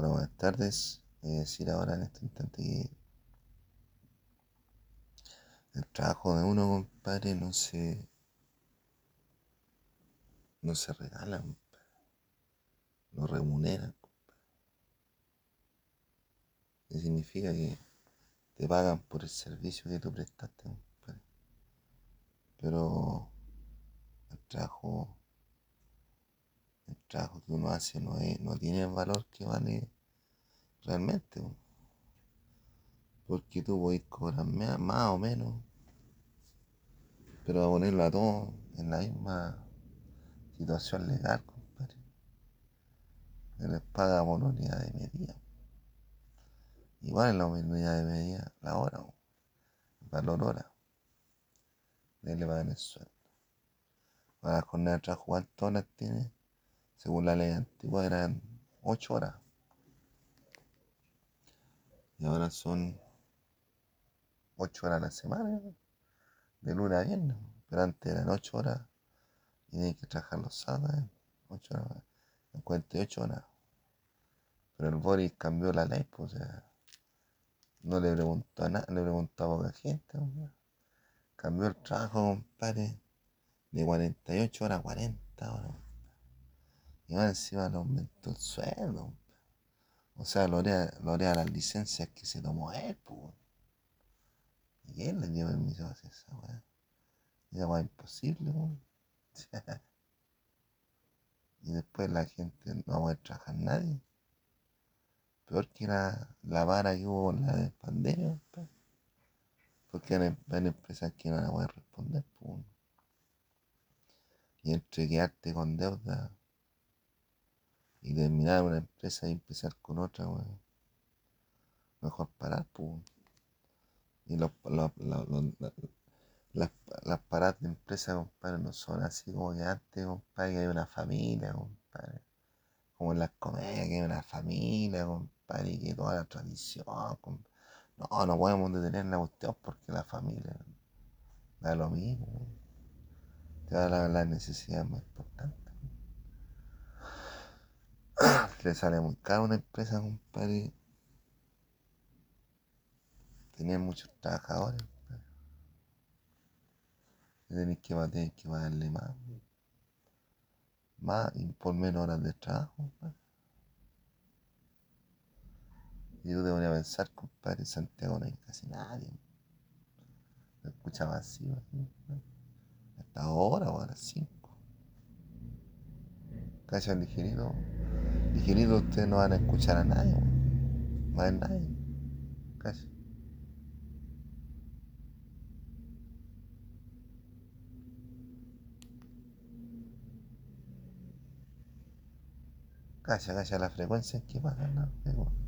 Hola, buenas tardes. A decir ahora en este instante que el trabajo de uno, compadre, no se, no se regala, compadre. Lo remuneran, compadre. ¿Qué significa que te pagan por el servicio que tú prestaste, compadre? Pero el trabajo, el trabajo que uno hace no, es, no tiene el valor que vale realmente. po. Porque tú podés cobrar más o menos, pero a ponerlo a todos en la misma situación legal, compadre. Se les paga por unidad de medida. Igual en la unidad de medida, la hora, el valor hora. De le pagan el sueldo. Para la jornada de trabajo, ¿cuántas horas tiene? Según la ley antigua eran 8 horas. Y ahora son 8 horas a la semana, de lunes a viernes. Pero antes eran 8 horas y tenías que trabajar los sábados. 8 horas, en 48 horas. Pero el Boris cambió la ley, pues, o sea, no le preguntó a nada, le preguntó a poca gente, hombre. Cambió el trabajo, compadre, de 48 horas a 40 horas. Y más encima le aumentó el sueldo. O sea, lo haría, lo haría las licencias que se tomó él, pues. Y él le dio permiso a hacer esa weá. Esa weá imposible, weón. Y después la gente no va a poder trabajar nadie. Peor que la, la vara que hubo con la pandemia, compadre. Porque hay empresas que no van a responder, pues. Y entre quedarte con deuda y terminar una empresa y empezar con otra, weón. Mejor parar, pues. Y los, los- los- los- la- las, las paradas de empresa, compadre, no son así como que antes, compadre, que hay una familia, compadre. Como en las comedias, que hay una familia, compadre, y que toda la tradición, compadre. No, no podemos detener la cuestión porque la familia da lo mismo. Te da la, la necesidad más importante. Le sale muy caro una empresa, compadre. Tener muchos trabajadores, compadre. Y tenés que, que pagarle más, más y por menos horas de trabajo, compadre. Y yo te voy a pensar, compadre, Santiago no hay casi nadie. Se escucha vacío así, compadre. Hasta ahora o a las 5. Cacha el ligerito. Ligerito ustedes no van a escuchar a nadie, weón. No hay nadie. Cacha. Cacha, cacha la frecuencia en que pasan, ¿no?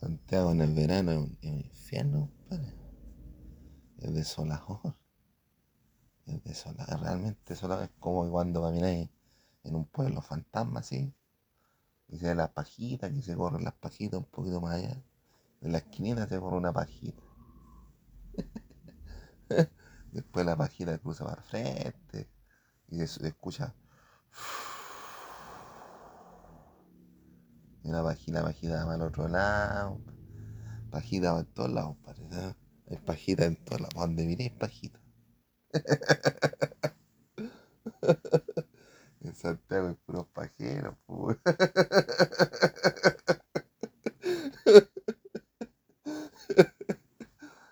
Santiago en el verano es un, es un infierno, compadre. Es desolador. Es desolador, realmente desolador. Es como cuando camináis en un pueblo fantasma, así. Y se las pajitas, que se corren las pajitas un poquito más allá. En la esquinita se corre una pajita. Después la pajita cruza para frente. Y se escucha. Y una pajita, pajita para el otro lado. Pajita para todos lados. ¿eh? Hay pajita en todos lados. Donde miréis pajita. En Santiago hay puros pajeros, pues.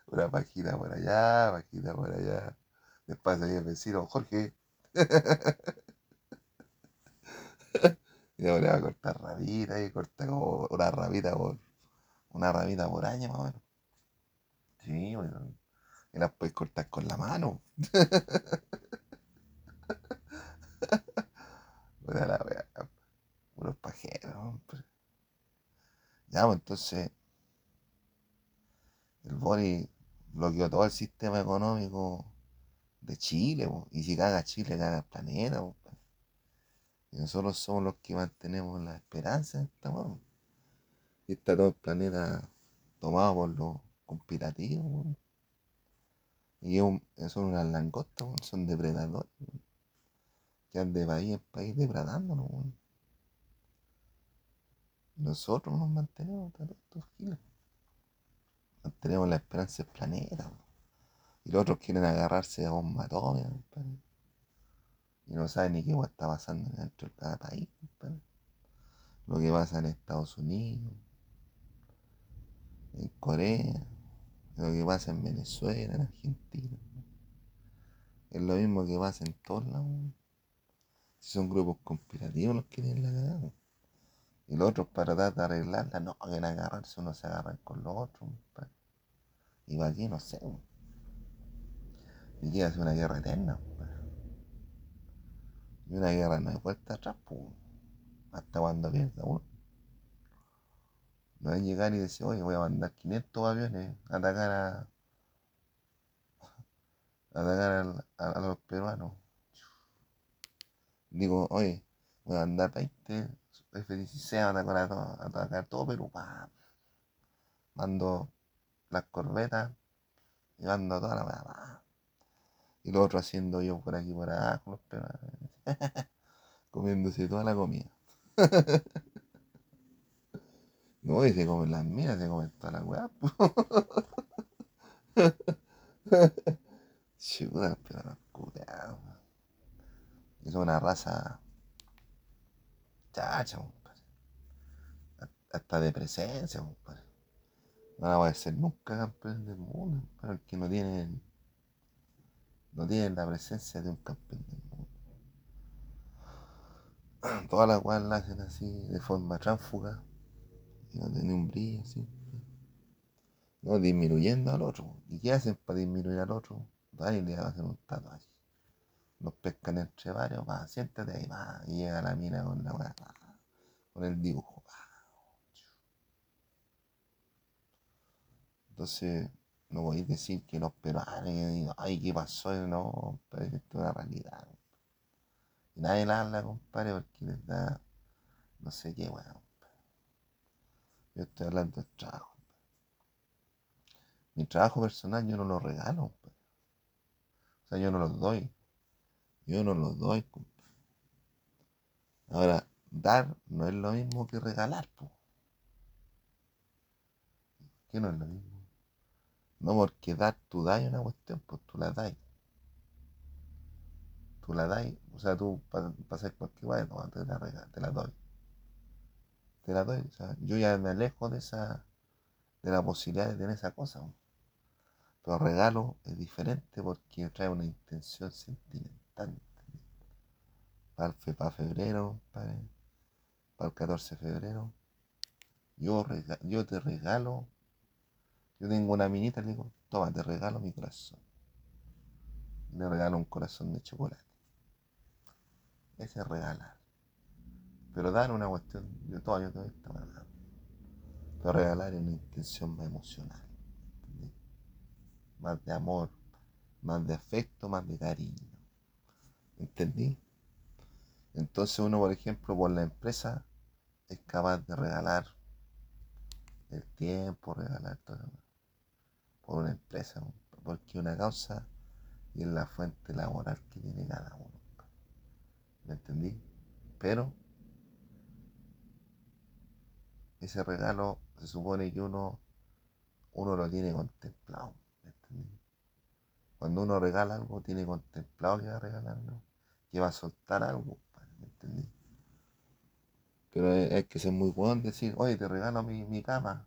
Una pajita por allá, pajita por allá. Después ahí el vecino, Jorge. y va a cortar rabita y corta como una rabita por una rabita por año más o menos. Sí, bueno. Y las puedes cortar con la mano. Puta la pajeros, Ya, pues entonces. El Bori bloqueó todo el sistema económico de Chile, y si caga Chile, caga el planeta. Po. Nosotros somos los que mantenemos la esperanza en esta Y está todo el planeta tomado por los conspirativos. Y son unas langostas, son depredadores. Que andan de país en país depredándonos. Nosotros nos mantenemos, estos giles. Mantenemos la esperanza del planeta. Y los otros quieren agarrarse a bomba atómica, Y no saben ni qué está pasando dentro de cada país, Lo que pasa en Estados Unidos, en Corea, lo que pasa en Venezuela, en Argentina. Es lo mismo que pasa en todos lados. Si son grupos conspirativos los que tienen la cagada. Y los otros para tratar de arreglarla, no, quieren agarrarse, uno se agarran con los otros. Y va aquí, no sé. Y quiere hacer una guerra eterna. Y una guerra no hay vuelta atrás, pues. Hasta cuando pierda uno. No es llegar y decir, oye, voy a mandar 500 aviones a atacar a. atacar a, los peruanos. Digo, oye, voy a mandar 20 F-16 a atacar, a, atacar todo Perú. Mando las corbetas y mando toda la. Y lo otro haciendo yo por aquí por peruanos. Comiéndose toda la comida. No, y se comen las minas, se comen toda la weá. Chuda, pero no cuidado. Es una raza chacha, compadre. Hasta de presencia, compadre. No la voy a ser nunca campeón del mundo, pero que no tienen no tienen la presencia de un campeón del mundo. Todas las weas la hacen así, de forma tránfuga no tiene un brillo, ¿sí? No, disminuyendo al otro. ¿Y qué hacen para disminuir al otro? Ahí le hacen un tatuaje. Los pescan entre varios, va, siéntate ahí, va, y llega la mina con la weá, con el dibujo. Entonces, no voy a decir que los peruanos, ay, ¿qué pasó? No, pero esto es una realidad. Y nadie la habla, compadre, porque les da no sé qué, weón. Yo estoy hablando de trabajo. Mi trabajo personal yo no lo regalo. O sea, yo no lo doy. Yo no lo doy. Ahora, dar no es lo mismo que regalar. ¿Qué no es lo mismo? No, porque dar, tú das una cuestión, pues tú la das. Tú la das, o sea, tú para hacer cualquier cosa, te la, te la doy te la doy. O sea, yo ya me alejo de esa, de la posibilidad de tener esa cosa. Pero regalo es diferente porque trae una intención sentimental. Para, para febrero, para, el 14 de febrero, yo, yo te regalo, yo tengo una minita, le digo, toma, te regalo mi corazón. Le regalo un corazón de chocolate. Ese es regalar. Pero dar una cuestión, yo todavía todo esto, Pero regalar es una intención más emocional, Más de amor, más de afecto, más de cariño. ¿Entendí? Entonces uno, por ejemplo, por la empresa es capaz de regalar el tiempo, regalar todo. Por una empresa, porque una causa y es la fuente laboral que tiene cada uno. ¿Me entendí? Pero ese regalo se supone que uno, uno lo tiene contemplado. Cuando uno regala algo, tiene contemplado que va a regalarlo, que va a soltar algo. ¿me entendí? Pero es, que ser muy bueno decir, oye, te regalo mi, mi cama.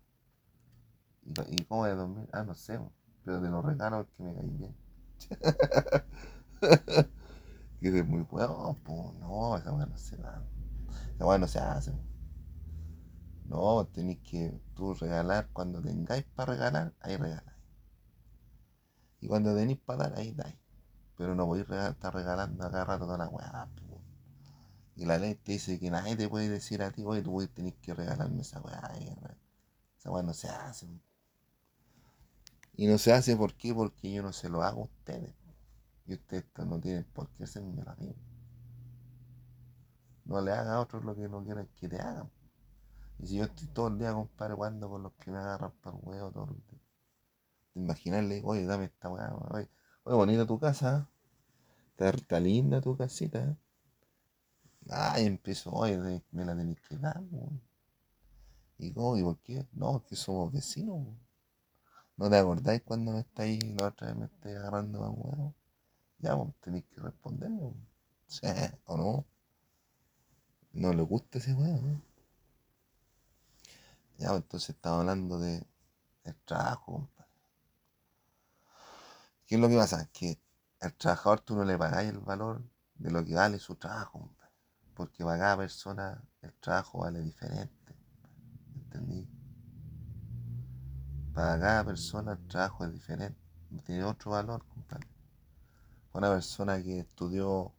¿Y, cómo de dormir? Ah, no sé, pero te lo regalo que me cae bien. que es muy weón, pues no, esa weá no se da. Esa weá no se hace. No, tenéis que tú regalar cuando tengáis para regalar, ahí regaláis. Y cuando tenéis para dar, ahí dais. Pero no podéis estar regalando acá rato toda la weá. Y la ley te dice que nadie te puede decir a ti, oye, tú tenés que regalarme esa weá. Esa weá no se hace. Y no se hace ¿por qué? porque yo no se lo hago a ustedes. Y ustedes no tienen por qué hacerme a mí. No le haga a otros lo que no quieran que te hagan. Y si yo estoy todo el día, compadre, con los que me agarran para el huevo todo el día. Imaginarle, oye, dame esta weá, oye, oye, bonita tu casa, ¿eh? está, linda tu casita. ¿eh? Ah, y empiezo, oye, me la tenéis que dar, ¿Y cómo? ¿Y por qué? No, porque somos vecinos. ¿No te acordáis cuando me estáis, la otra vez me estáis agarrando más huevo? Ya, pues tenéis que responderme. Sí, ¿O no? No le gusta ese huevo, ¿no? Ya, pues, entonces estaba hablando de el trabajo, compadre. ¿Qué es lo que pasa? Que al trabajador tú no le pagáis el valor de lo que vale su trabajo, compadre. Porque para cada persona el trabajo vale diferente. ¿Entendí? Para cada persona el trabajo es diferente. Tiene otro valor, compadre. Una persona que estudió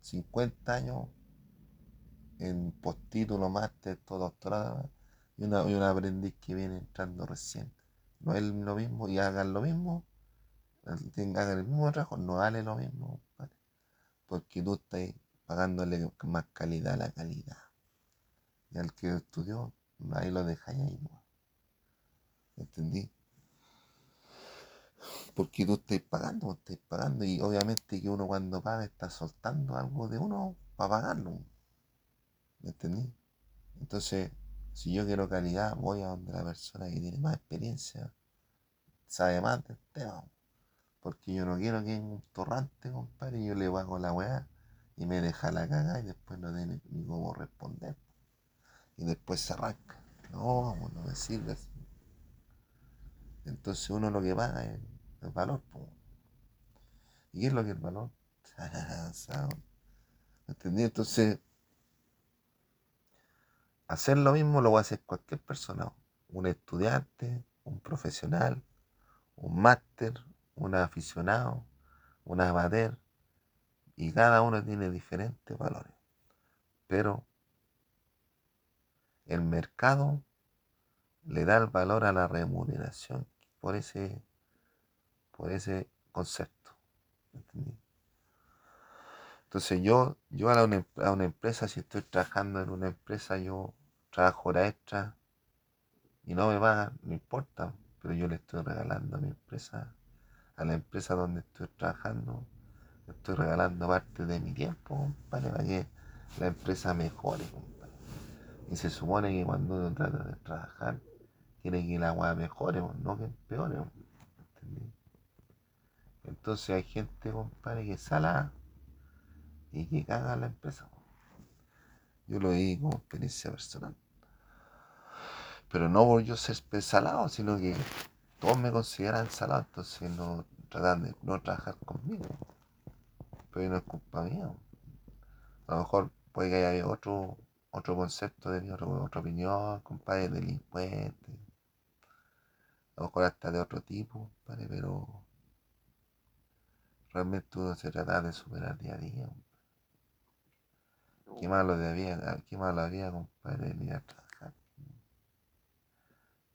50 años en postítulo, máster, todo doctorado y una, y aprendiz que viene entrando recién. No es lo mismo y hagan lo mismo, hagan el mismo trabajo, no vale lo mismo, porque tú estás pagándole más calidad a la calidad. Y al que estudió, ahí lo dejáis ahí, ¿no? ¿Entendí? Porque tú estás pagando, estás pagando, y obviamente que uno cuando paga está soltando algo de uno para pagarlo. ¿Me entendí? Entonces, si yo quiero calidad, voy a donde la persona que tiene más experiencia, sabe más del tema. Porque yo no quiero que en un torrante, compadre, yo le hago la weá y me deja la caga y después no tiene ni cómo responder. Y después se arranca. No, no me sirve así. Entonces uno lo que paga es el valor. ¿Y qué es lo que es el valor? ¿Me entendí? Entonces Hacer lo mismo lo va a hacer cualquier persona, un estudiante, un profesional, un máster, un aficionado, un amateur, y cada uno tiene diferentes valores. Pero el mercado le da el valor a la remuneración por ese, por ese concepto. Entonces yo, yo a, una, a una empresa, si estoy trabajando en una empresa, yo trabajo hora extra y no me pagan, no importa, pero yo le estoy regalando a mi empresa, a la empresa donde estoy trabajando, le estoy regalando parte de mi tiempo, compadre, para que la empresa mejore, compadre. Y se supone que cuando uno trata de trabajar, quiere que la agua mejore, no que empeore, ¿entendí? Entonces hay gente, compadre, que sala y que caga la empresa. Yo lo vi como experiencia personal. Pero no por yo ser salado, sino que todos me consideran salado, entonces no tratan de no trabajar conmigo. Pero no es culpa mía. A lo mejor puede que haya otro, otro concepto de mí, otra opinión, compadre, delincuente. Lo mejor hasta de otro tipo, compadre, pero realmente uno se trata de superar día a día. Qué malo había, qué malo había, compadre, a trabajar.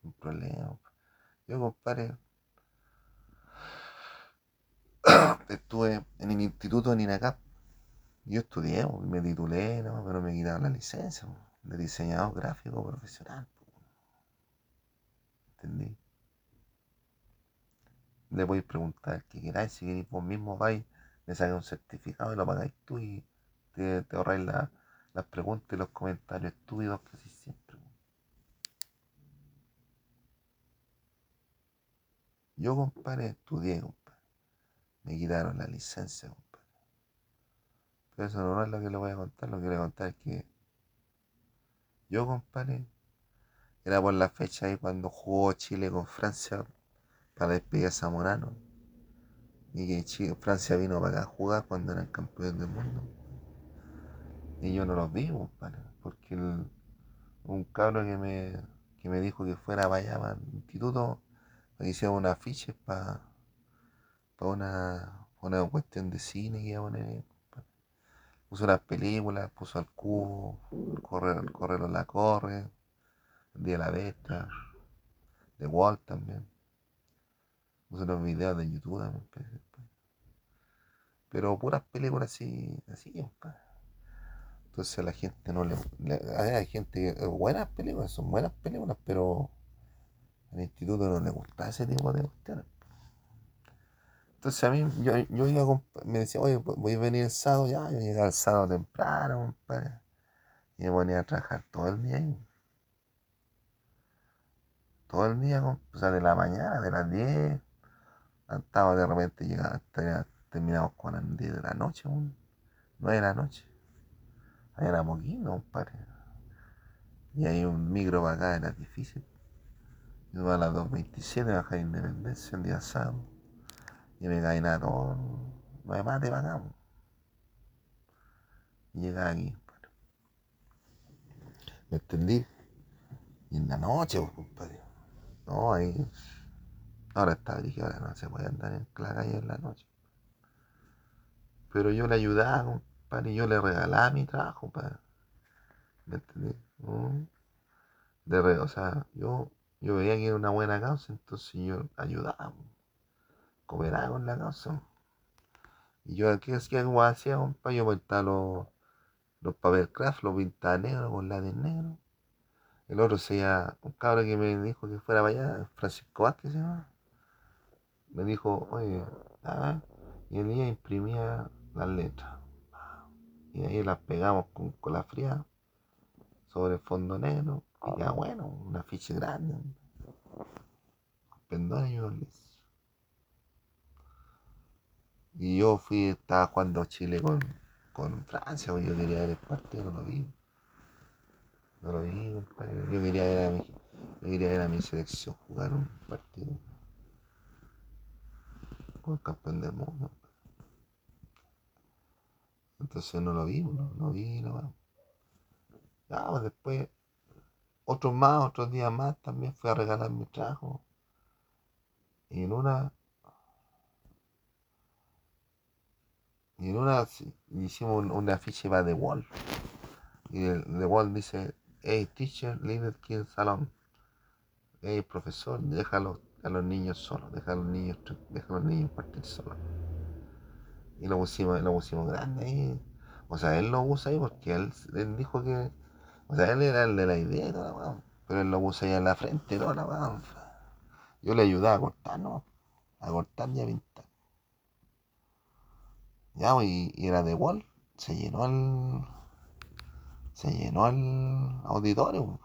Un problema. Yo, compadre, estuve en el instituto de Ninacap. Yo estudié, me titulé, ¿no? pero me quitaron la licencia de diseñador gráfico profesional. ¿Entendí? Le a preguntar qué queráis, si queréis vos mismo vais, me saqué un certificado y lo pagáis tú y te, te ahorráis las preguntas y los comentarios estúpidos que así siempre. Yo, compadre, estudié, compadre. Me quitaron la licencia, compadre. Pero eso no es lo que le voy a contar. Lo que le voy a contar es que yo, compadre, era por la fecha ahí cuando jugó Chile con Francia para despedir a Zamorano. Y que Francia vino para acá a jugar cuando eran campeones del mundo. Y yo no los vi, compadre, porque un cabro que me, que me dijo que fuera para allá, para el instituto, me hicieron una afiche para una, una cuestión de cine que iba a poner. Puso las películas, puso al cubo, el correr, el la corre, el día de la bestia, de Walt también. Puso unos videos de YouTube también. Pues, Pero puras películas así, así, compadre. Entonces a la gente no le, hay gente que buenas películas, son buenas películas, pero al instituto no le gusta ese tipo de cuestiones. Entonces a mí, yo, yo iba me decía, oye, voy a venir el sábado, ya, yo llegaba el sábado temprano. Y me ponía a trabajar todo el día ahí. Todo el día, o sea, de la mañana, de las 10, estaba de repente llegaba, terminamos con las 10 de la noche, 9 de la noche. Ahí era moquino, compadre. Y hay un micro para acá, era difícil. Yo a las 2.27 bajé a Independencia un día sábado. Y me caí nada. No hay más de acá. Y llegaba aquí, compadre. ¿Me entendí? Y en la noche, pues, compadre. No, ahí. Ahora está dirigido, ahora no se puede andar en la calle en la noche. Pero yo le ayudaba, y yo le regalaba mi trabajo, para ¿Me entendí? De o sea, yo, yo veía que era una buena causa, entonces yo ayudaba, cooperaba con la causa. Y yo aquí hacía como hacía, compa, yo pintaba los, los papel craft, los pintaba negros con látex negro. El otro sería un cabrón que me dijo que fuera para allá, Francisco Vázquez se llama. Me dijo, oye, ah, y el día imprimía las letras y ahí las pegamos con cola fría sobre el fondo negro y ya bueno, una ficha grande. Pendón y Y yo fui, estaba jugando Chile con, con Francia, porque yo quería ver el partido, no lo vi. No lo vi, Yo quería ver a mi, yo quería ver a mi selección jugar un partido. El del mundo. Entonces no lo vi, no, no vi nada. Ya, pues después, otros más, otros días más, también fui a regalar mi trabajo. Y en una. Y en una hicimos una afiche para The Wall. Y The Wall dice, hey teacher, leave the kids salón Hey profesor, déjalo a los niños solos, deja a los niños, deja a los niños partir solos. Y lo pusimos, lo pusimos grande ahí. O sea, él lo usa ahí porque él, dijo que. O sea, él era el de la idea y toda la weón. Pero él lo puso ahí en la frente y toda la weón. Yo le ayudaba a cortar, ¿no? A cortar y a pintar. Ya, pues, y, y era de wall. Se llenó el. Se llenó el auditorio.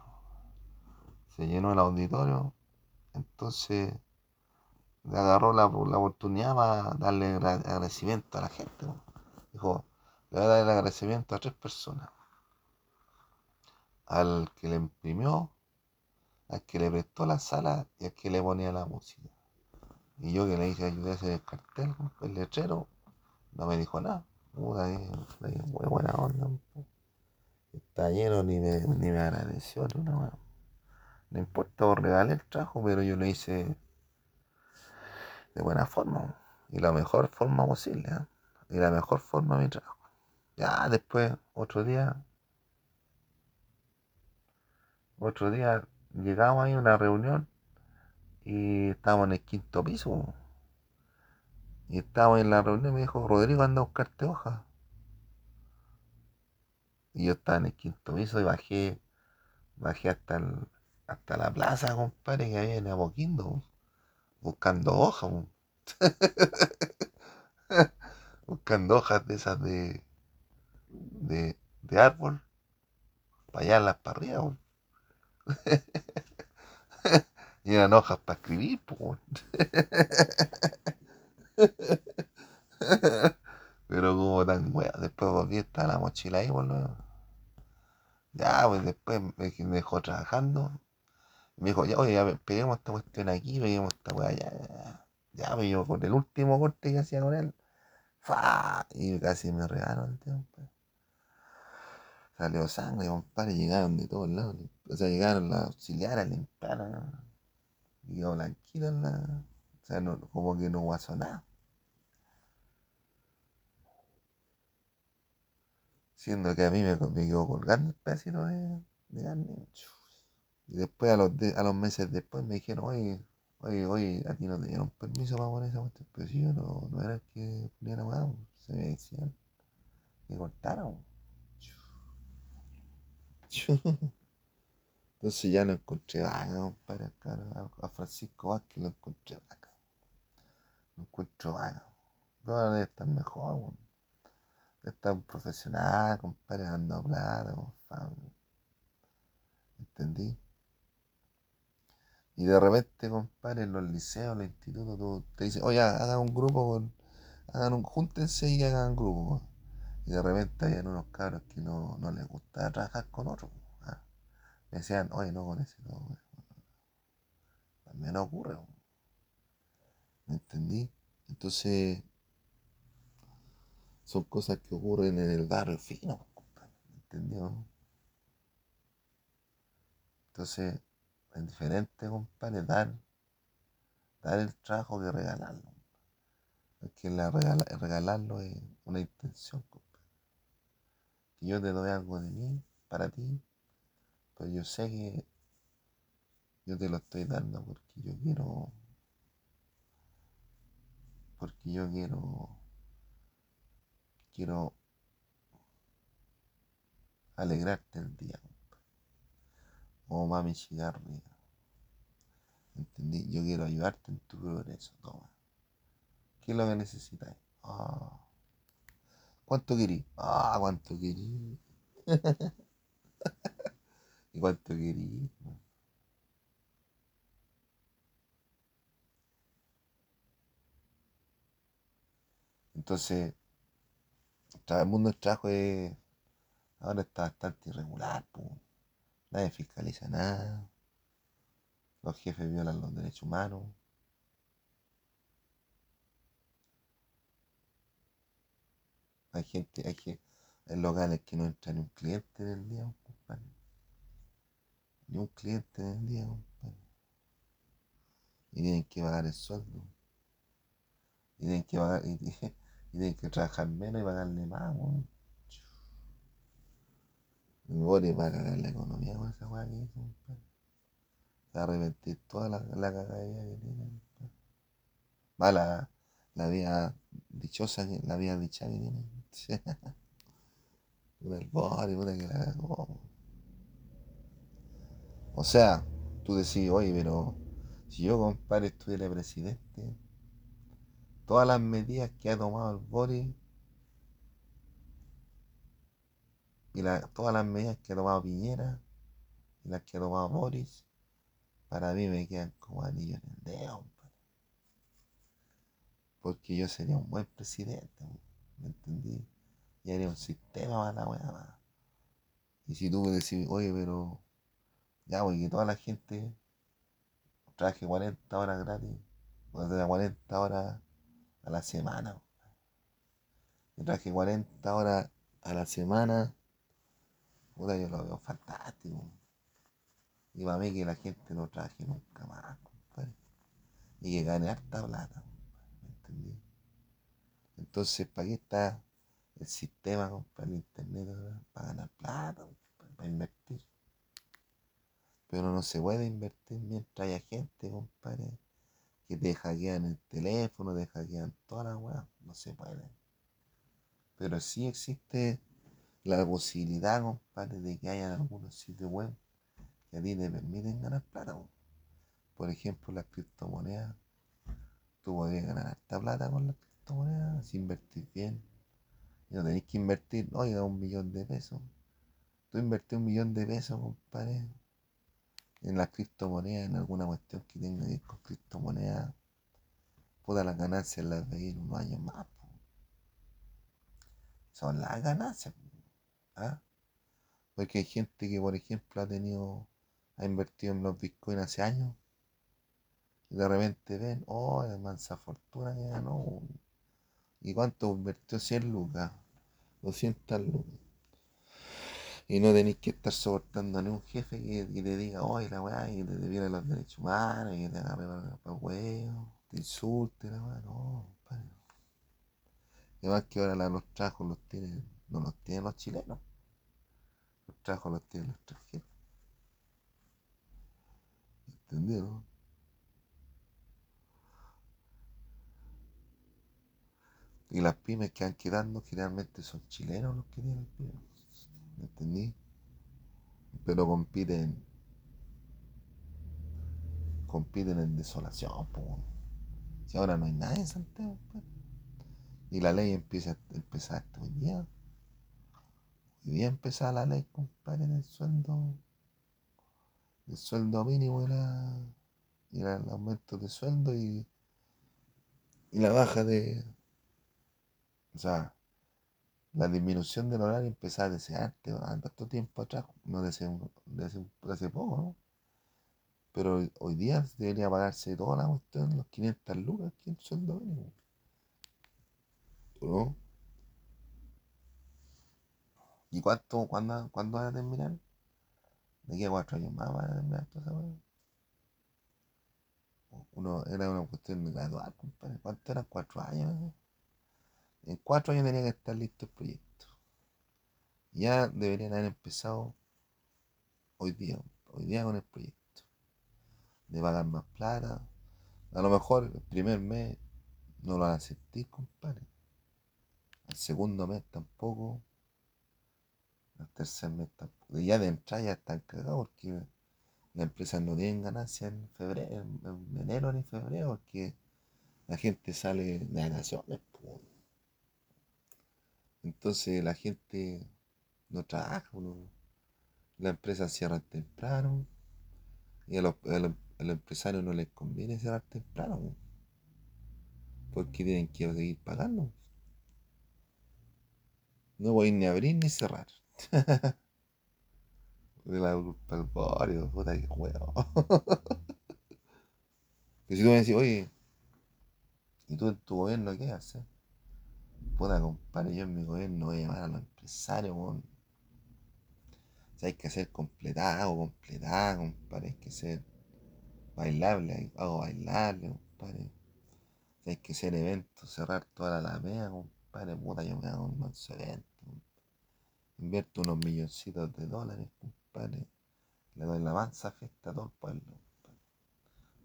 Se llenó el auditorio. Entonces le agarró la, oportunidad para darle agradecimiento a la gente. Dijo, le voy a dar el agradecimiento a tres personas. Al que le imprimió, al que le prestó la sala y al que le ponía la música. Y yo que le dije ayudé a hacer el cartel, el letrero, no me dijo nada. muy buena onda. Está lleno, ni me, ni me agradeció. No, no importa, regalé el trabajo, pero yo le hice de buena forma y la mejor forma posible ¿eh? y la mejor forma de mi trabajo. Ya después, otro día, otro día llegamos ahí a una reunión y estábamos en el quinto piso. Y estábamos en la reunión y me dijo, Rodrigo, anda a buscarte hojas. Y yo estaba en el quinto piso y bajé, bajé hasta, hasta la plaza, compadre, que había en Apoquindo buscando hojas. buscando hojas de esas de, de, de árbol para allá para arriba. y eran hojas para escribir. Pero como tan wea, después volví a estar la mochila ahí, boludo. Ya, pues después me dejó trabajando me dijo, ya, oye, ya, peguemos esta cuestión aquí, peguemos esta weá, ya, ya, ya, me yo con el último corte que hacía con él, ¡fa! y casi me regaló el tiempo. Raleo sangre, compadre, llegaron de todos lados. O sea, llegaron las auxiliares a limpiar. Y en la. O sea, no, como que no guasó nada. Siendo que a mí me, me quedó colgando el pedacito de, de carne. Y después, a los, de- a los meses después, me dijeron, oye, oye, oye, a ti no te dieron permiso para poner esa cuestión. Pero si yo no, no era el que ponía la mano, se me decían que cortaron. Entonces ya lo encontré vaca, compadre, acá, a, Francisco Vázquez lo encontré vaca. Lo encuentro vaca. Pero ahora debe estar mejor, weón. Debe estar un profesional, compadre, dando plata. ¿Entendí? Y de repente, compadre, en los liceos, los institutos, tú te dicen, oye, hagan un grupo con, hagan un, júntense y hagan un grupo. Y de repente habían unos cabros que no, no les gustaba trabajar con otros. ah. Me decían, oye, no con ese, no. weón. También ocurre. ¿me entendí? Entonces, son cosas que ocurren en el barrio fino, ¿me entendió? Entonces, es diferente, compadre, dar, dar el trabajo que regalarlo. Porque la regala- regalarlo es una intención, compadre. Que yo te doy algo de mí, para ti, pero yo sé que yo te lo estoy dando porque yo quiero, porque yo quiero, quiero alegrarte el día, compadre. O mami cigarrilla, ¿entendí? Yo quiero ayudarte en tu progreso, toma. ¿Qué es lo que necesitas? Ah, ¿Cuánto querís? Ah, ¿cuánto querís? ¿Y cuánto querís? Entonces, el mundo del trabajo es, ahora está bastante irregular, po. Nadie fiscaliza nada. Los jefes violan los derechos humanos. Hay gente, hay, ge- hay locales que no entra ni un cliente en el día, compadre. Ni un cliente en el día, compadre. Y tienen que pagar el sueldo. Y tienen que pagar, y, y tienen que trabajar menos y pagarle más, weón. Y Boris va a cagar la economía con esa weá que hizo, compadre. Va a arrepentir toda la, la cagadilla que tiene, compadre. Va la, la vida dichosa, la vida dicha que tiene. El Boris, puta que la cagó. O sea, tú decís, oye, pero si yo, compadre, estuviera presidente, todas las medidas que ha tomado el Boris y la- todas las medidas que ha tomado Piñera y las que ha tomado Boris, para mí me quedan como anillos en el dedo. Porque yo sería un buen presidente, ¿me entendí? Y haría un sistema para la weá. Y si tú decís, oye, pero ya, güey, que toda la gente trabaje 40 horas gratis, o sea, 40 horas a la semana, que trabaje 40 horas a la semana, puta, yo lo veo fantástico. Y para mí que la gente no trabaje nunca más, compadre. Y que gane harta plata, ¿me entendí? Entonces, ¿para qué está el sistema, compadre, el internet, para ganar plata, para invertir? Pero no se puede invertir mientras haya gente, compadre, que te hackean el teléfono, te hackean toda la weá. No se puede. Pero sí existe la posibilidad, compadre, de que haya algunos sitios web que a ti te permiten ganar plata. po. Por ejemplo, las criptomonedas. Tú podrías ganar harta plata con las criptomonedas si invertís bien. Y no tenés que invertir, oiga, un millón de pesos. Tú invertís un millón de pesos, compadre, en las criptomonedas, en alguna cuestión que tenga que ver con criptomonedas. Puta, las ganancias las veis en unos años más. Son las ganancias. ¿Ah? Porque hay gente que, por ejemplo, ha tenido, ha invertido en los bitcoins hace años y de repente ven, oh, la mansa fortuna que ganó. ¿Y cuánto invirtió? 100 lucas, 200 lucas. Y no tenéis que estar soportando a ningún jefe que, te diga, oye, la weá, y te viene los derechos humanos, y te agarre para el huevo, te insulte, la weá, no, compadre. Además que ahora los trabajos los tienen, no los tienen los chilenos. Los trabajos los tienen los extranjeros. ¿Entendieron? Y las pymes que van quedando generalmente son chilenos los que tienen pymes. ¿Me entendí? Pero compiten. Compiten en desolación, Si ahora no hay nadie en Santiago, pues. Y la ley empieza a empezar hoy día. Hoy día empezaba la ley, compadre, del sueldo. El sueldo mínimo era, era el aumento de sueldo y, y la baja de. O sea, la disminución del horario empezaba desde antes, tanto tiempo atrás, no desde, hace poco, ¿no? Pero hoy día debería pagarse toda la cuestión, los 500 lucas, aquí el sueldo mínimo. ¿Y cuánto, cuándo, cuándo van a terminar? ¿De qué cuatro años más van a terminar Uno, era una cuestión de graduar, compadre. ¿Cuánto eran cuatro años? En cuatro años tenía que estar listo el proyecto. Ya deberían haber empezado hoy día, hoy día con el proyecto. De pagar más plata. A lo mejor el primer mes no lo van a sentir, compadre. El segundo mes tampoco. Tercer mes tampoco. Ya de entrada ya están cagados porque la empresa no tienen ganancia en febrero, en enero ni febrero, porque la gente sale de vacaciones. Entonces la gente no trabaja, la empresa cierra temprano y a los, empresarios no les conviene cerrar temprano porque tienen que seguir pagando. No voy ni a abrir ni cerrar. De la culpa al barrio, puta que juego. que si tú me decís, oye, ¿y tú en tu gobierno qué haces? Puta, compadre, yo en mi gobierno voy a llamar a los empresarios, weón. O sea, hay que hacer completado, completada, compadre. Hay que ser bailable, hago bailable, compadre. O hay que hacer eventos, cerrar toda la alameda, compadre. Puta, yo me hago un manso evento. Invierto unos milloncitos de dólares, compadre. Le doy la mansa fiesta a todo el pueblo, compadre.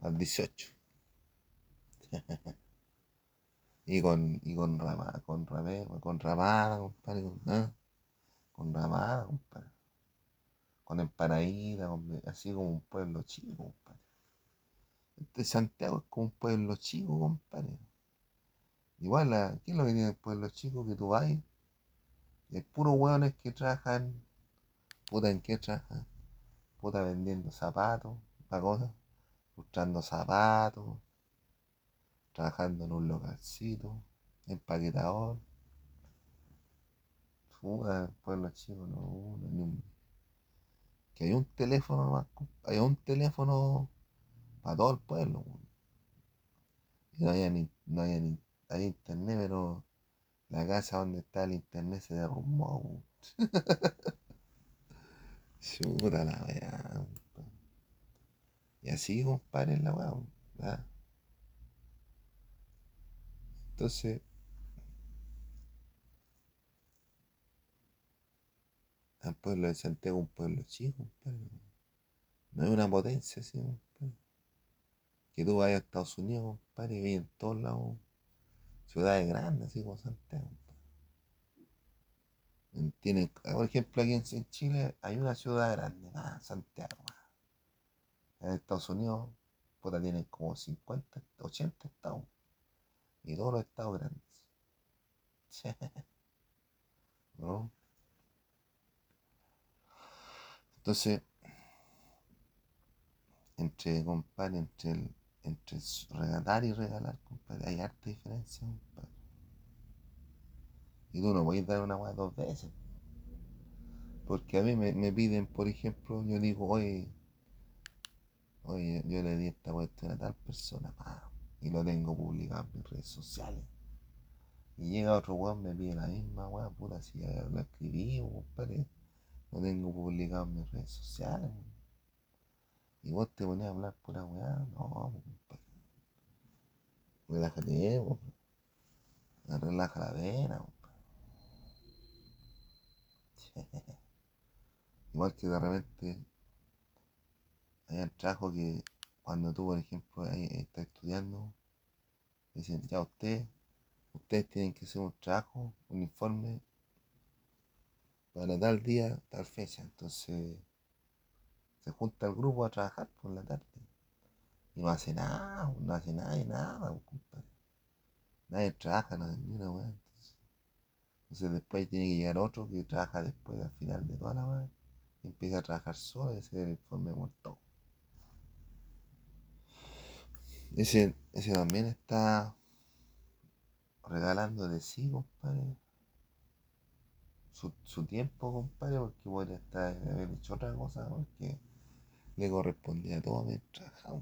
Al 18. y con, y con ramada, con ramada, con ramada, compadre. Con, ¿eh? con ramada, compadre. Con empanadita, así como un pueblo chico, compadre. Este Santiago es como un pueblo chico, compadre. Igual, ¿qué es lo que tiene el pueblo chico? Que tú vas hay puros hueones que trabajan, puta en qué trabajan, puta vendiendo zapatos, cosa, buscando zapatos, trabajando en un localcito, empaquetador. Puta, pueblo chico, no, no, ni Que hay un teléfono hay un teléfono para todo el pueblo. Y no ni, no hay, ni, hay internet, pero la casa donde está el internet se derrumbó. Chuta la weá. Y así, compadre, la weá. Entonces, el pueblo de Santiago es un pueblo chico, compadre. No es una potencia, sí, compadre. Que tú vayas a Estados Unidos, compadre, y en todos lados ciudades grandes, así como Santiago. Tiene, por ejemplo, aquí en Chile hay una ciudad grande, ah, Santiago. En Estados Unidos, puta, tienen como 50, 80 estados. Y todos los estados grandes. Entonces, entre, compadre, entre el, entre regalar y regalar, compadre, hay harta diferencia, compadre. Y tú no puedes dar una weá dos veces. Porque a mí me, piden, por ejemplo, yo digo, oye, oye, yo le di esta cuestión a tal persona, y lo tengo publicado en mis redes sociales. Y llega otro weón, me pide la misma weá, puta, si ya lo escribí, compadre. no tengo publicado en mis redes sociales. Y vos te ponías a hablar pura weá, no, compadre. Relájate, Relaja la vena, Igual que de repente hay un trabajo que cuando tú, por ejemplo, estás estudiando, dicen, ya usted, ustedes tienen que hacer un trabajo, un informe para tal día, tal fecha. Entonces se junta el grupo a trabajar por la tarde. Y no hace nada, no hace nada y nada, compadre. Nadie trabaja, no ni una weá. Entonces, después tiene que llegar otro que trabaja después al final de toda la weá. Y empieza a trabajar solo y hacer el informe muerto. Ese, ese también está regalando de sí, compadre. Su, su tiempo, compadre, porque podría estar haber hecho otra cosa, porque le correspondía a todo mientras trabajaba.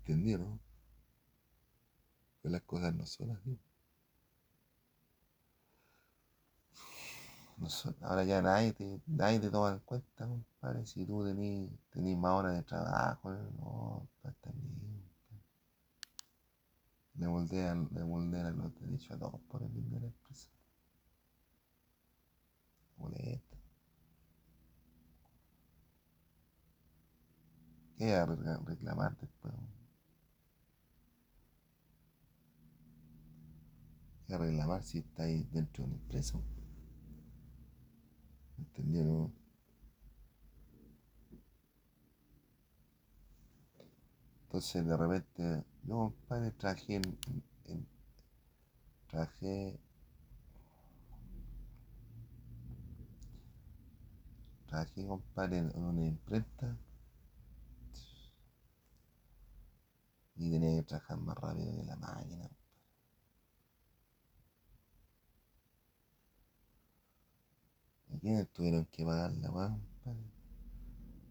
¿Entendieron? Que las cosas no son así. No son, ahora ya nadie te, nadie te toma en cuenta, compadre, si tú tenés, tenés más horas de trabajo, no, está bien. Le moldean, le moldean los derechos a todos por el bien de la. ¿Qué a reclamar después? ¿Qué a reclamar si estáis dentro de una empresa? ¿Entendieron? Entonces de repente, yo compadre traje en, en, traje trabajé compadre en una imprenta y tenía que trabajar más rápido que la máquina. ¿Y quiénes tuvieron que pagar la compadre?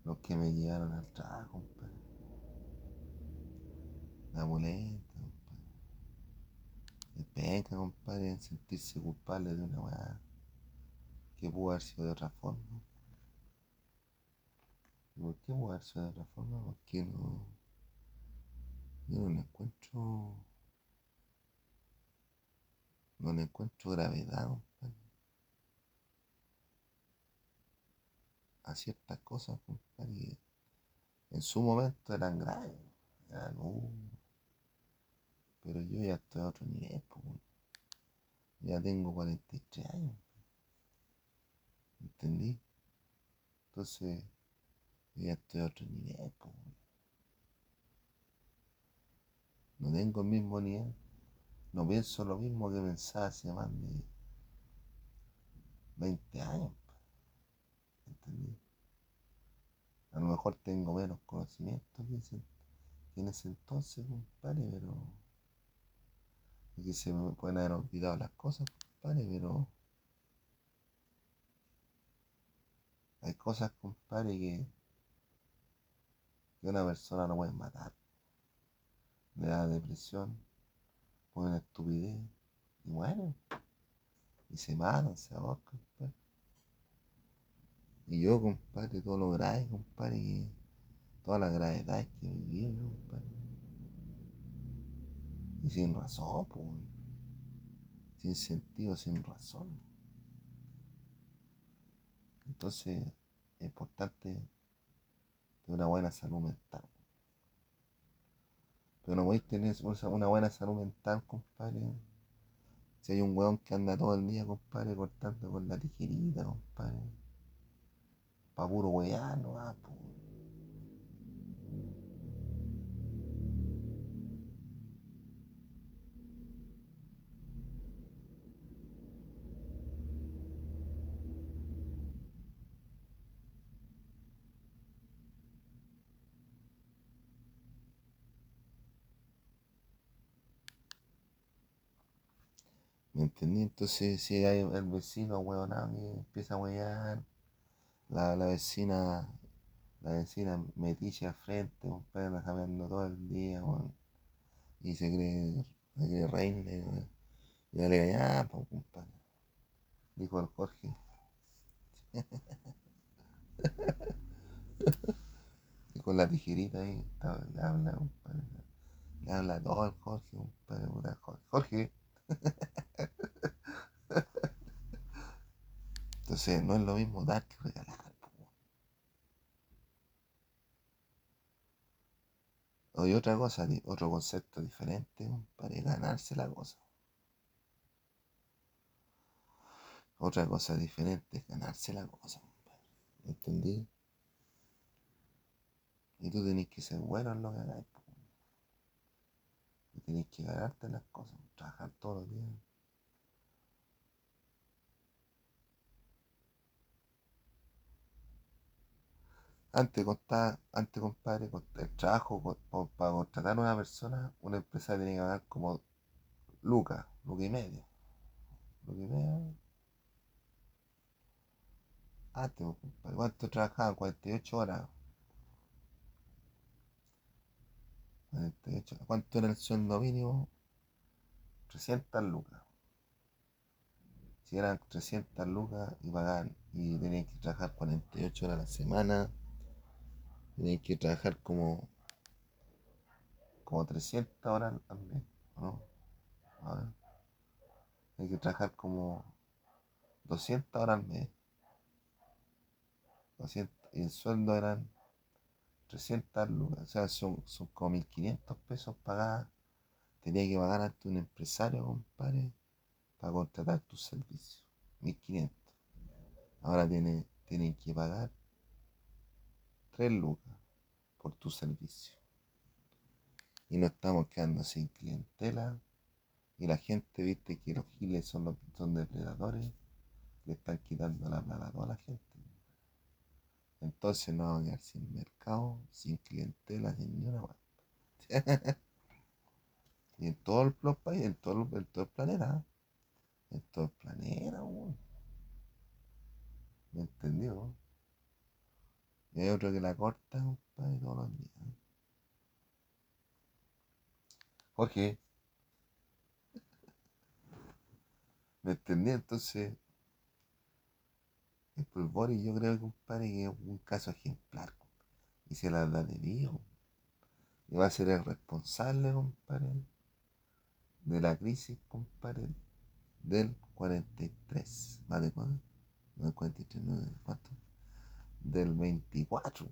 Los que me llevaron al trabajo, compadre la boleta, compadre. Es penca, compadre, en sentirse culpable de una weá que pudo haber sido de otra forma. ¿Y por qué pudo haber sido de otra forma? Porque no. No le encuentro. No le encuentro gravedad, compadre. A ciertas cosas, compadre, en su momento eran graves. Pero yo ya estoy a otro nivel. Ya tengo 43 años. ¿Entendí? Entonces, ya estoy a otro nivel. No tengo el mismo nivel. No pienso lo mismo que pensaba hace más de 20 años. ¿Entendí? A lo mejor tengo menos conocimiento que, en ese entonces, compadre, pero que se me pueden haber olvidado las cosas, compadre, pero hay cosas, compadre, que, que una persona no puede matar. Le da depresión, pone una estupidez, y bueno, y se matan, se ahorcan, compadre. Y yo, compadre, todo lo grave, compadre, que todas las gravedades que viví, compadre y sin razón, pues. Sin sentido, sin razón. Entonces, es importante tener una buena salud mental. Pero no a tener una buena salud mental, compadre. Si hay un weón que anda todo el día, compadre, cortando con la tijerita, compadre. Pa' puro weá, no va, pues. Entonces, si hay el vecino huevonado que empieza a huear, la, la vecina, la vecina metiche al frente, compadre, la cambiando todo el día, y se cree, se cree reina, y ya le diga, ya, pues, compadre, dijo el Jorge, y con la tijerita ahí, le habla, compadre. Le habla todo al Jorge, compadre, puta Jorge. Jorge. Entonces, no es lo mismo dar que regalar. O y otra cosa, otro concepto diferente, para ganarse la cosa. Otra cosa diferente es ganarse la cosa, ¿Entendí? Y tú tenés que ser bueno en lo que hagas. Y tenés que ganarte las cosas, trabajar todos los días. Antes, contaba, antes compadre, el trabajo para contratar a una persona, una empresa tiene que ganar como lucas, lucas y medio. Lucas y medio. Antes, compadre, ¿cuánto trabajaban? 48 horas. 48 ¿Cuánto era el sueldo mínimo? 300 lucas. Si eran 300 lucas y pagaban y tenían que trabajar 48 horas a la semana, Tienes que trabajar como, como 300 horas al mes, ¿no? A ver. Que trabajar como 200 horas al mes. 200, y el sueldo eran 300 lucas, o sea, son, son como 1500 pesos pagadas. Tenía que pagar ante un empresario, compadre, para contratar tus servicios. 1500. Ahora tiene, tienen que pagar 3 lucas por tu servicio. Y no estamos quedando sin clientela. Y la gente, viste que los giles son, los, son depredadores, le están quitando la plata a toda la gente. Entonces no vamos a quedar sin mercado, sin clientela, sin ni una y en todo el país, en todo, en todo el planeta. En todo el planeta, ¿Me entendió? Y hay otro que la corta, compadre, todos los días. Jorge. ¿Me entendí? Entonces, el Boris yo creo, compadre, que es un caso ejemplar. Y se la da de mío. Y va a ser el responsable, compadre, de la crisis, compadre, del 43. ¿Va de cuándo? No, del 43, no, ¿de cuánto? Del 24.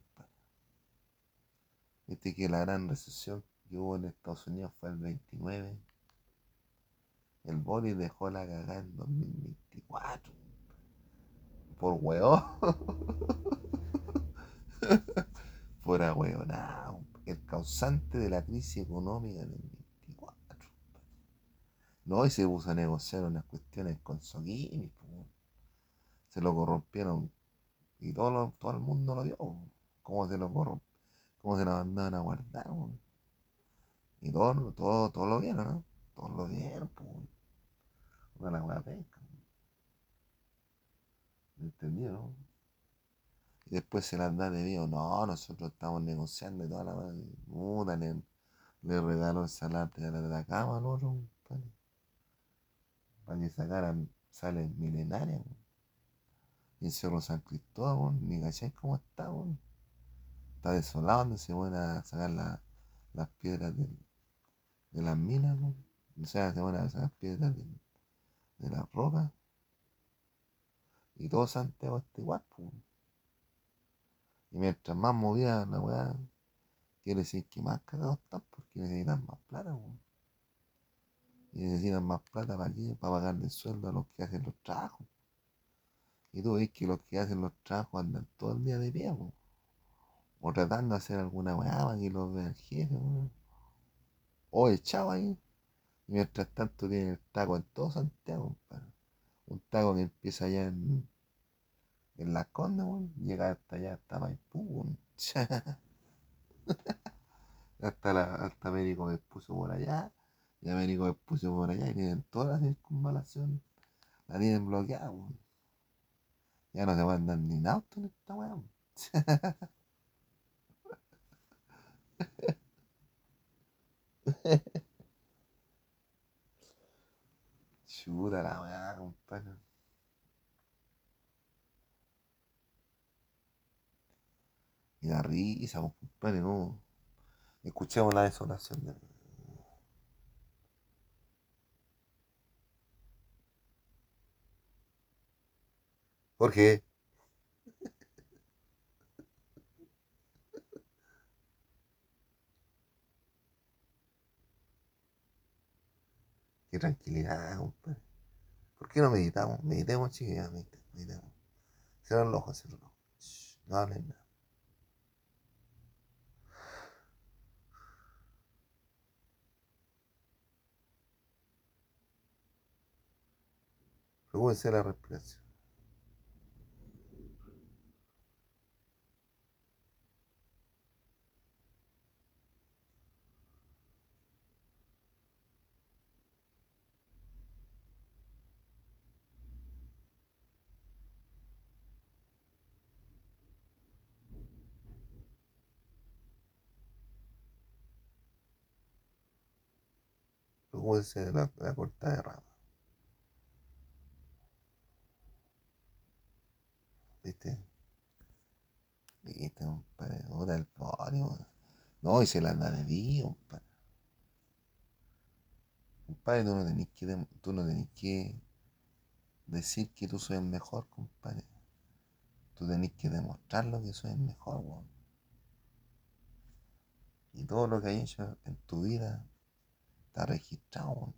Viste que la gran recesión que hubo en Estados Unidos fue el 29. El Boris dejó la cagada en 2024. Por hueón. Fuera hueón. El causante de la crisis económica en el 24. No, y se puso a negociar unas cuestiones con Soguini. Se lo corrompieron y todo, todo el mundo lo vio, cómo se lo corro, cómo se lo mandaban a guardar. Y todo, todo, todo lo vieron, ¿no? Todos lo vieron, pues. Una la pesca. ¿Me entendió, no? Y después se las da de vivo. No, nosotros estamos negociando y toda la puta le, le regaló el salate de la, de la cama al otro, para que sacaran sales milenarias. Y el Cerro San Cristóbal, ni cachai cómo está, Está desolado donde se van a sacar las piedras de, las minas, O sea, se van a sacar piedras de, las rocas. Y todo Santiago está igual, Y mientras más movida la weá, quiere decir que más cagados están porque necesitan más plata, Y necesitan más plata para qué? Para pagarle el sueldo a los que hacen los trabajos. Y tú ves que los que hacen los trabajos andan todo el día de pie, o tratando de hacer alguna weá para que los vea el jefe, o echado ahí. Y mientras tanto tiene el taco en todo Santiago. Un taco que empieza allá en, en la conda, llega hasta allá, hasta Maipú, hasta, la, hasta Américo me puso por allá, y Américo me puso por allá, y tienen toda la circunvalación, la tienen bloqueada, ya no te pueden dar ni nada en esta weón. Chuta la weá, compadre. Y la risa, compadre, no. Escuchemos la desolación de ¿Por qué? Qué tranquilidad, compadre. ¿Por qué no meditamos? Meditemos, chiquillos, meditemos. Cierra los ojos, cierra los ojos. no hablen nada. Preocúpense la respiración. Preocúpense de la, la corta de rama. ¿Viste? ¿Viste, compadre? Ahora el pobre, No, y se la da de Dios, compadre. Compadre, tú no tenés que, tú no tenés que decir que tú soy el mejor, compadre. Tú tenés que demostrarlo que soy el mejor, weón. Y todo lo que hay hecho en tu vida está registrado.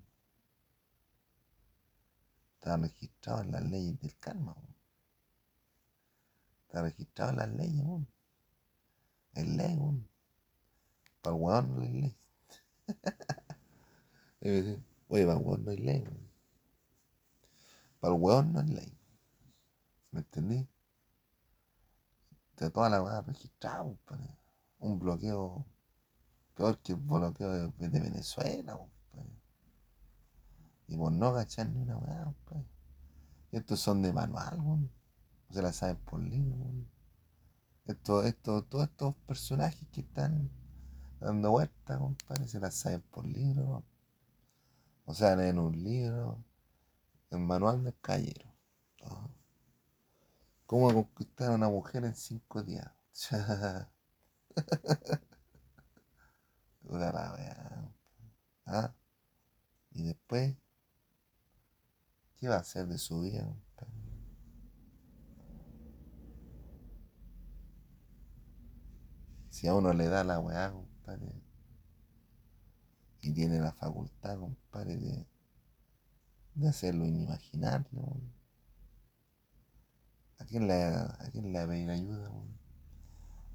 Está registrado en las leyes del karma. Está registrado en las leyes. Es ley. Para el weón no es ley. Oye, para el weón no es ley. Para el weón no es ley. ¿Me entendí? De toda la weá registrada. Un bloqueo peor que el bloqueo de, de Venezuela, compadre. Y por no agachar ni una weá, compadre. Estos son de manual. Se la saben por libro. Esto, esto, todos estos personajes que están dando vueltas, compadre, se las saben por libro. O sea, en un libro, el manual del caballero. ¿Cómo conquistar a una mujer en cinco días? Puta la wea. ¿Ah? Y después, ¿qué va a hacer de su vida? Si a uno le da la weá, compadre, y tiene la facultad, compadre, de, de hacerlo inimaginable, ¿A quién le, a quién le va a pedir ayuda?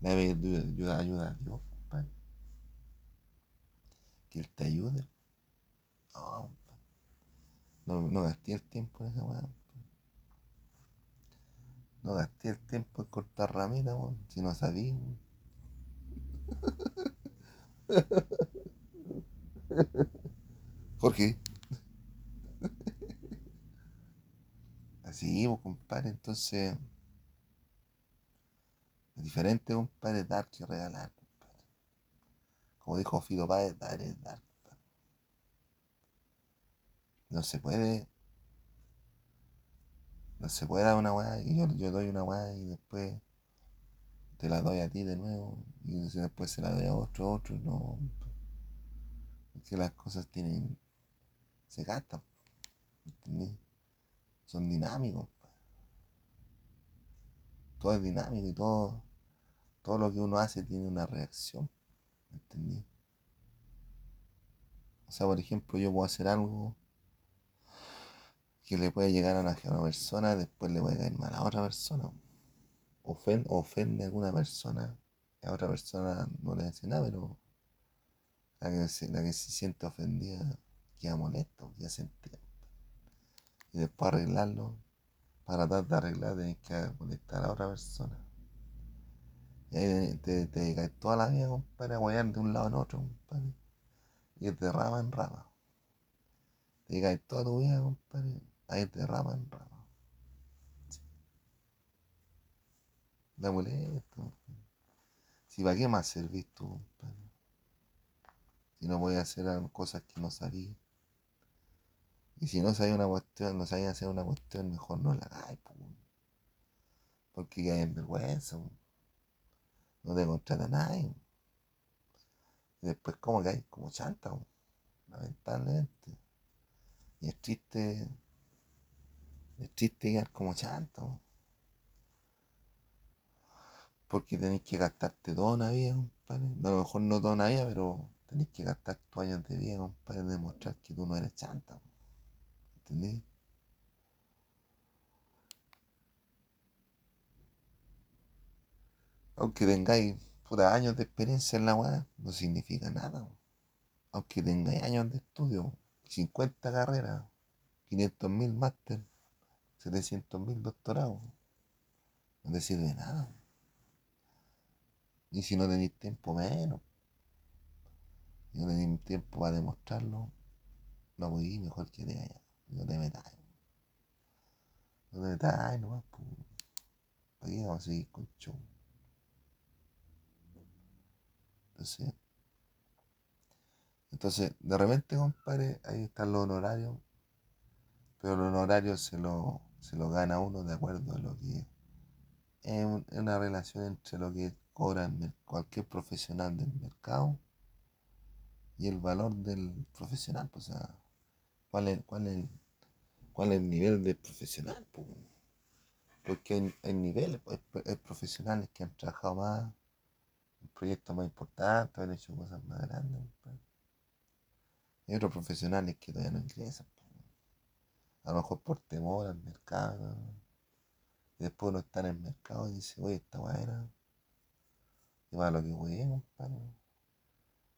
Le va a pedir ayuda, a Dios. Que Él te ayude. No, no, gasté el tiempo en esa weá. No gasté el tiempo en cortar ramitas, si no sabía. Jorge. Así, pues, compadre, entonces. Es diferente, compadre, dar que regalar. Como dijo Fido Páez, es dar, compadre. No se puede. No se puede dar una weá y yo, yo doy una weá y después te la doy a ti de nuevo y después se la doy a otro, otro, no. Que las cosas tienen. se gastan. Son dinámicos. Todo es dinámico y todo, todo lo que uno hace tiene una reacción. ¿Entendí? O sea, por ejemplo, yo puedo hacer algo que le puede llegar a una, persona, después le puede caer mal a otra persona. Ofende, ofende a alguna persona, a otra persona no le hace nada, pero la que se, la que se siente ofendida queda molesto, queda sentida. Y después arreglarlo, para tratar de arreglar tenés que molestar a otra persona. Ahí te, te caes toda la vida, compadre, a guayar de un lado en otro, compadre. Y de rama en rama. Te caes toda tu vida, compadre, ahí de rama en rama. Da molesto. Si para qué más servís tú, compadre. Si no a hacer cosas que no sabía. Y si no sabía una cuestión, no sabía hacer una cuestión, mejor no la hagáis, porque hay en vergüenza. No te contrata nadie. Y después como que hay como chanta, lamentablemente. Y es triste, es triste quedar como chanta. Porque tenéis que gastarte toda una vida, compadre. A lo mejor no toda una vida, pero tenéis que gastar tus años de vida, compadre, demostrar que tú no eres chanta. ¿Entendí? Aunque tengáis puta años de experiencia en la weá, no significa nada. Aunque tengáis años de estudio, 50 carreras, 500.000 máster, 700.000 doctorados, no te sirve nada. Y si no tenéis tiempo, menos. Si no tenéis tiempo para demostrarlo, no ir mejor que te allá. No te metas. No te metas, nomás, pues. ¿Para qué vamos a seguir con show? Entonces, de repente, compadre, ahí están los honorarios, pero los honorarios se lo, se lo gana uno de acuerdo a lo que es una relación entre lo que cobra cualquier profesional del mercado y el valor del profesional. Pues, o sea, ¿cuál es, cuál es, cuál el nivel del profesional? Porque hay, niveles, pues, hay profesionales que han trabajado más proyectos más importantes, han hecho cosas más grandes. Pues. Hay otros profesionales que todavía no ingresan. A lo mejor por temor al mercado. Después uno está en el mercado y dice, oye, esta buena y va lo que voy, compadre.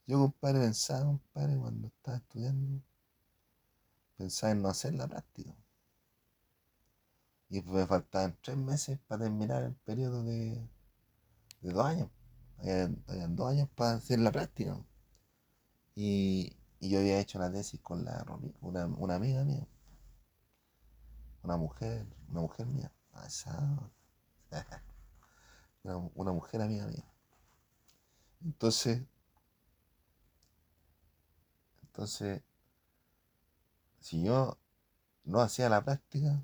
Yo, compadre, pensaba, compadre, cuando estaba estudiando, pensaba en no hacer la práctica. Y pues me faltaban tres meses para terminar el periodo de, de dos años. Habían, dos años para hacer la práctica. Y, yo había hecho la tesis con la una, una amiga mía. Una mujer, una mujer mía. Una, una mujer amiga mía. Entonces, entonces, si yo no hacía la práctica,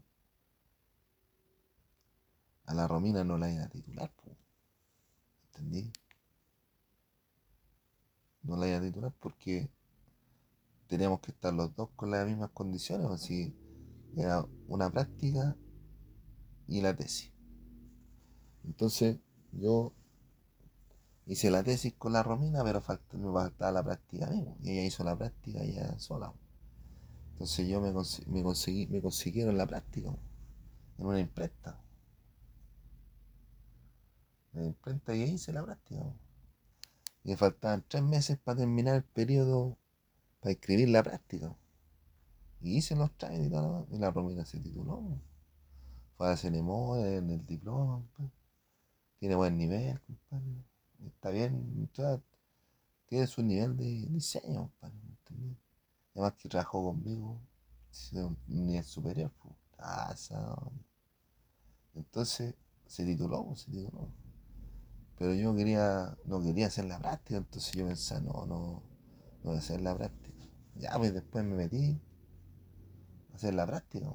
a la Romina no la iba a titular, ¿entendí? No la iba a titular porque teníamos que estar los dos con las mismas condiciones, o si era una práctica y la tesis. Entonces, yo hice la tesis con la Romina, pero me faltaba la práctica a y ella hizo la práctica ya sola. Entonces yo me, me, conseguí, me consiguieron la práctica en una imprenta. En una imprenta y hice la práctica. Y me faltaban tres meses para terminar el periodo para escribir la práctica. Y hice los trámites y todo, y la Romina se tituló. Fue a la ceremonia, en el diploma, tiene buen nivel, compadre está bien, tiene su nivel de diseño, Además que trabajó conmigo, un nivel superior, ah, Entonces se tituló, se tituló. Pero yo quería, no quería hacer la práctica, entonces yo pensaba, no, no, no voy a hacer la práctica. Ya, pues después me metí a hacer la práctica.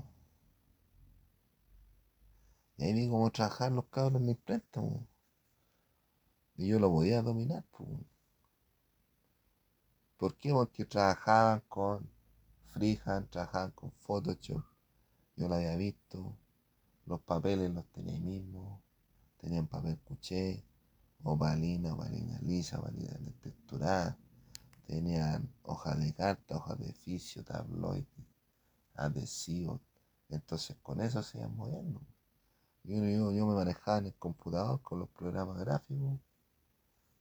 Y ahí vi cómo trabajar los cabros en mi préstamo. Y yo lo podía dominar. ¿Por qué? Porque trabajaban con Freehand, trabajaban con Photoshop. Yo lo había visto. Los papeles los tenía ahí mismo. Tenían papel cuché, ovalina, ovalina lisa, ovalina texturada. Tenían hojas de carta, hojas de oficio, tabloides, adhesivos. Entonces con eso se iban moviendo. Yo, yo me manejaba en el computador con los programas gráficos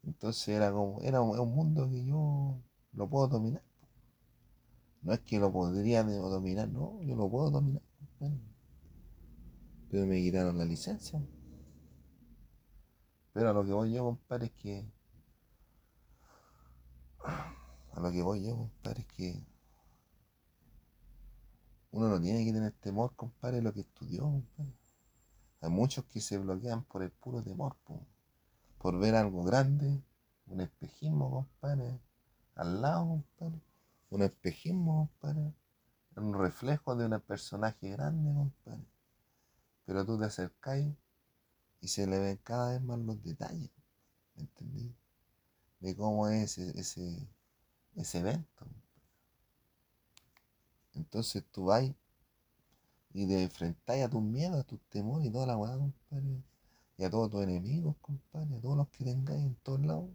entonces era como, era un mundo que yo lo puedo dominar. No es que lo podría dominar, no, yo lo puedo dominar. Pero me quitaron la licencia. Pero a lo que voy yo, compadre, es que. A lo que voy yo, compadre, es que. Uno no tiene que tener temor, compadre, lo que estudió, compadre. Hay muchos que se bloquean por el puro temor, por ver algo grande, un espejismo, compadre, al lado, compadre, un espejismo, compadre, un reflejo de un personaje grande, compadre. Pero tú te acercáis y se le ven cada vez más los detalles, ¿entendí? De cómo es ese, ese, ese evento. Entonces tú vas y te enfrentáis a tus miedos, a tus temores y toda la weá, compadre. Y a todos tus enemigos, compadre, a todos los que tengáis en todos lados.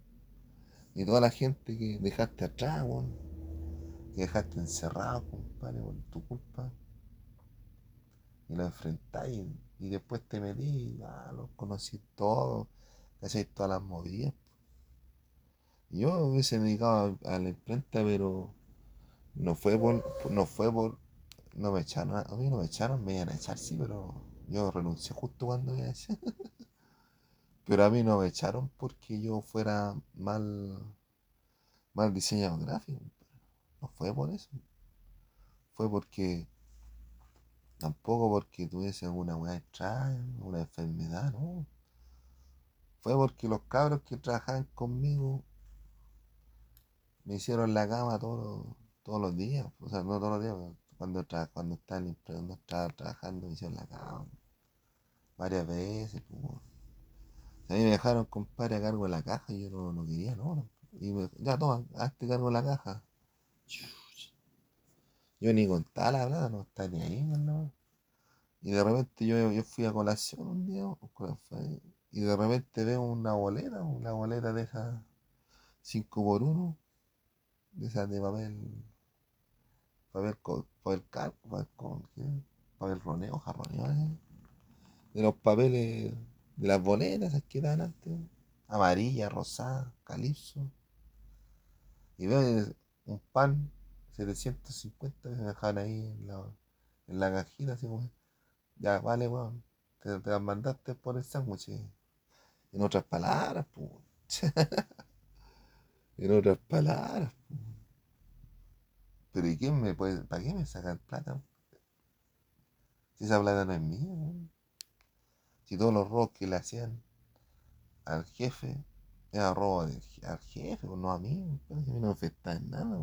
Y toda la gente que dejaste atrás, weón. Que dejaste encerrado, compadre, por tu culpa. Y lo enfrentáis y después te metí y ah, los conocí todos, hacéis todas las movidas. Yo me hubiese dedicado a, la imprenta, pero no fue por, no fue por, no me echaron, a mí no me echaron, me iban a echar, sí, pero yo renuncié justo cuando iba a echar. Pero a mí no me echaron porque yo fuera mal, mal diseñador gráfico. No fue por eso. Fue porque Tampoco porque tuviese alguna weá extraña, una enfermedad, no. Fue porque los cabros que trabajaban conmigo me hicieron la cama todos, todos los días. O sea, no todos los días, cuando, cuando estaba, cuando estaba trabajando me hicieron la cama. Varias veces. Pues, a mí me dejaron compadre a cargo de la caja y yo no, no quería, no. Y me, ya toma, hazte cargo de la caja. Yo ni contaba la verdad, no está ni ahí, no. Y de repente yo, yo fui a colación un día, y de repente veo una boleta, una boleta de esas 5 por 1 de esas de papel, papel, papel calco, papel, con, papel roneo, jarroneo, ¿eh? de los papeles de las boletas que dan antes, amarilla, rosada, calipso. Y veo un pan 750 que me dejaban ahí en la, en la cajita, así como, ya, vale, weón, te, te las mandaste por el sándwich. En otras palabras, pues. en otras palabras, Pero ¿y quién me puede, para qué me sacan plata? Si esa plata no es mía, Si todos los robos que le hacían al jefe era robo al jefe, no a mí, a mí no me afecta en nada,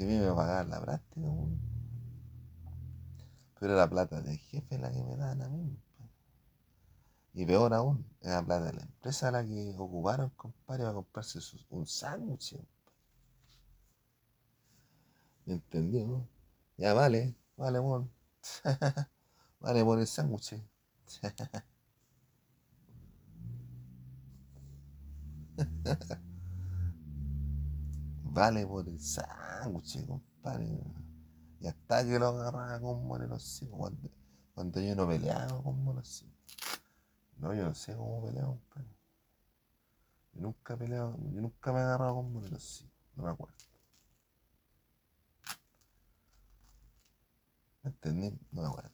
si a mí me pagaban la práctica, pero la plata del jefe la que me dan a mí. Y peor aún, era la plata de la empresa la que ocuparon, compadre, para comprarse un sándwich. ¿Me entendió? Ya vale, vale, bueno. vale por el sándwich. vale por el sándwich, compadre. Y hasta que lo agarraba con los cuando, cuando yo no peleaba con monos No, yo no sé cómo peleaba, compadre. Yo nunca he peleado, yo nunca me he agarrado con monos no me acuerdo. ¿Me entendí? No me acuerdo.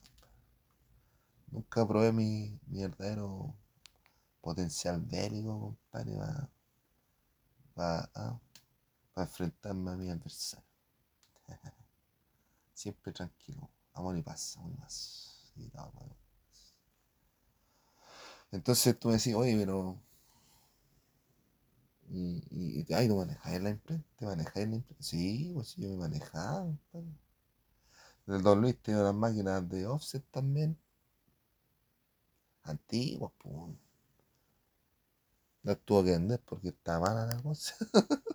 Nunca probé mi, mi potencial bélico, compadre, para, para, ah, para enfrentarme a mi adversario. Siempre tranquilo, amor y paz, amor y paz. Entonces tú me decís, oye, pero. Y, y ay, ¿tú manejas la imprenta? ¿Te manejas en la imprenta? Sí, pues yo me manejaba. En el Don Luis tengo las máquinas de offset también. Antiguas, pues. No tuvo que vender porque está mala la cosa.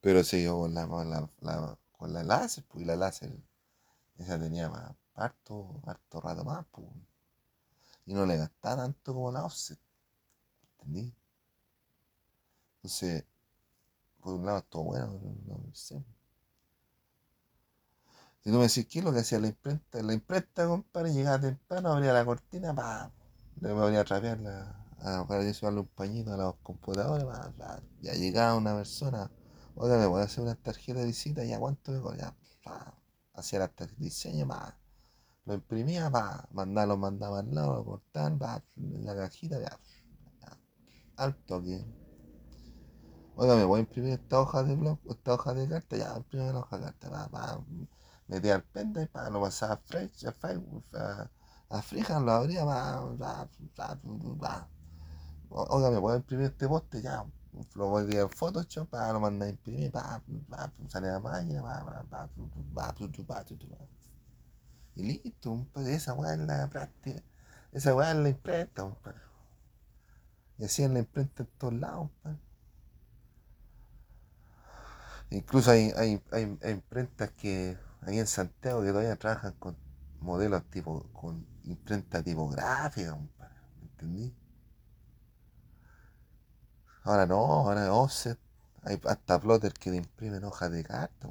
Pero siguió con la, con la, con la láser, pues, y la láser, esa tenía más, harto, harto rato más, pues. Y no le gastaba tanto como la offset. ¿Entendí? Entonces, por un lado estuvo bueno, no sé. Si tú me decís, ¿qué es lo que hacía la imprenta? La imprenta, compadre, llegaba temprano, abría la cortina, pa, le ponía a trapear la, a, para llevarle un pañito a los computadores, pa, ya llegaba una persona Oiga, me voy a hacer una tarjeta de visita, ¿ya cuánto me cobra? Hacía el diseño, va. Lo imprimía, va. Mandarlo, mandaba al lado, cortar, va. En la cajita, ya. Al toque. Oiga, me voy a imprimir esta hoja de blog, esta hoja de carta, ya, imprimí la hoja de carta. Metía al para lo pasaba a Fresh, a a, lo abría, va, va, va, va. Oiga, me a imprimir este poste, ya, lo voy a Photoshop, para lo mandar a imprimir, pa, pa, sale la máquina, pa, pa, pa, pa, Y listo, pues esa weá es la práctica. Esa weá es la imprenta, compadre. Y así es la imprenta en todos lados, compadre. Incluso hay, hay, hay, hay imprentas que ahí en Santiago que todavía trabajan con modelos tipo, con imprenta tipográfica, compadre. ¿Me entendí? Ahora no, ahora es offset. Hay hasta plotter que te imprimen hojas de carta.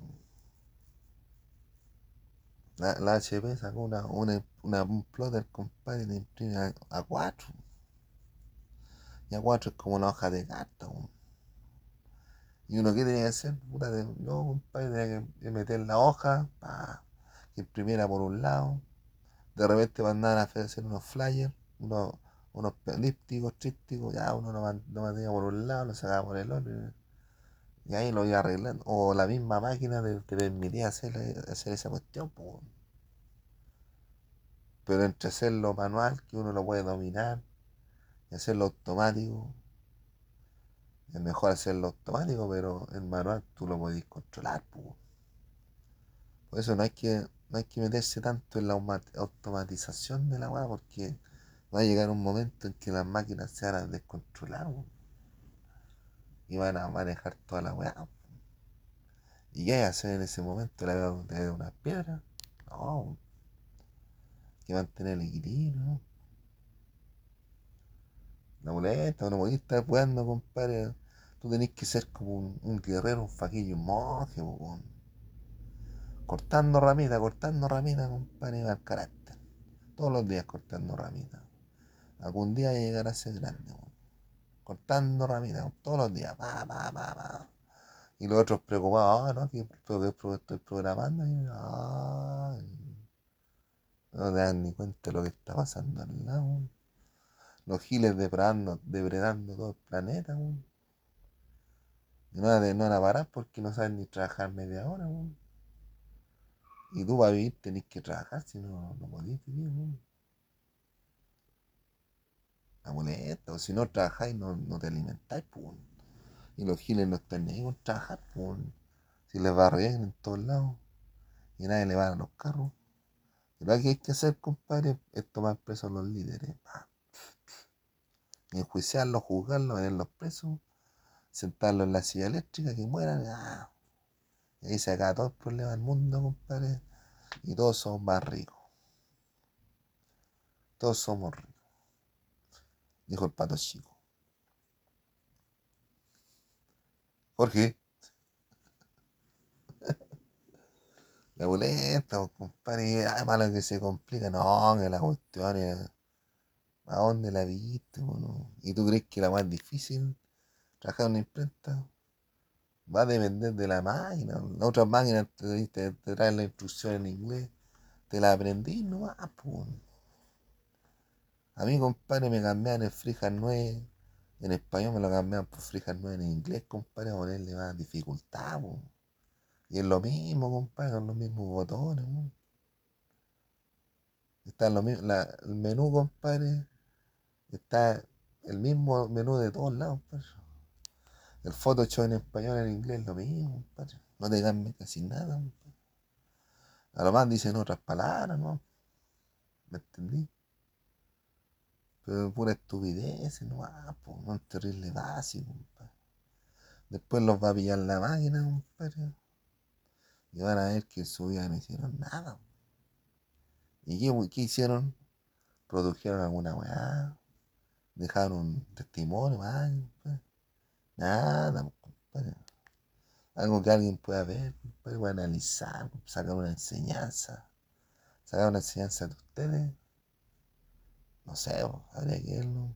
La, la HP sacó una, una, una- un plotter, compadre, te imprime a, a 4. Y a 4 es como una hoja de carta. weón. Y uno, ¿qué tenía que hacer? Puta, de- no, compadre, tenía que- que meter la hoja, pa, que imprimiera por un lado. De repente mandaban a hacer unos flyers, unos, unos elípticos, trípticos, ya uno lo, lo mantenía por un lado, lo sacaba por el otro. Y ahí lo iba arreglando. O la misma máquina te, te permitía hacer, hacer esa cuestión, weón. Pero entre hacerlo manual, que uno lo puede dominar, y hacerlo automático, es mejor hacerlo automático, pero en manual tú lo podés controlar, weón. Por eso no hay que, no hay que meterse tanto en la automatización de la weá, porque va a llegar un momento en que las máquinas se van a descontrolar, y van a manejar toda la weá. ¿Y qué hay que hacer en ese momento? ¿Le da le da unas piedras? No, que mantener el equilibrio. La muleta, no podés estar jugando, compadre. Tú tenés que ser como un, guerrero, un faquillo, un monje, weón. Cortando ramita, cortando ramita, compadre, va el carácter. Todos los días cortando ramita. Algún día llegará a ser grande. Cortando ramita, todos los días. Y los otros preocupados, ah, no, que, estoy programando. Y, ay, no te dan ni cuenta de lo que está pasando al lado. Los giles depredando, depredando todo el planeta, weón. Y no no a parar porque no saben ni trabajar media hora, weón. Y tú para vivir tenés que trabajar, si no, no podés vivir, weón. La o si no trabajáis, no, no te alimentáis, pues. Y los giles no están ni ahí con trabajar, pues. Si les va bien en todos lados y nadie le va a los carros. Pero lo que hay que hacer, compadre, es tomar presos a los líderes. Y enjuiciarlos, juzgarlos, meterlos presos, sentarlos en la silla eléctrica, que mueran. ah. Y ahí se acaba todo el problema del mundo, compadre. Y todos somos más ricos. Todos somos ricos. Dijo el pato chico. Jorge, la boleta, pues, compadre, ay, malo que se complica. No, que la cuestión es. ¿A dónde la viste, po, no? ¿Y tú crees que la más difícil, trabajar una imprenta, va a depender de la máquina? Las otras máquinas te, te- te traen la instrucción en inglés, te la aprendí nomás, pues. A mí, compadre, me cambiaban el Frijas 9 en español, me lo cambiaban por Frijas 9 en inglés, compadre, a ponerle más dificultad, po. Y es lo mismo, compadre, con los mismos botones, po. Está lo mismo, la- el menú, compadre, está el mismo menú de todos lados, compadre. El Photoshop en español, en inglés, lo mismo, compadre. No te cambia casi nada, compadre. A lo más dicen otras palabras, ¿no? ¿Me entendí? Pero pura estupidez, no po, no es terrible básico, compadre. Después los va a pillar la máquina, compadre. Y van a ver que en su vida no hicieron nada. ¿Y qué, hicieron? Produjeron alguna weá. Dejaron un testimonio. Nada, pues, compadre. Algo que alguien pueda ver, compadre, pueda analizar, sacar una enseñanza. Sacar una enseñanza de ustedes. No sé, habría que verlo.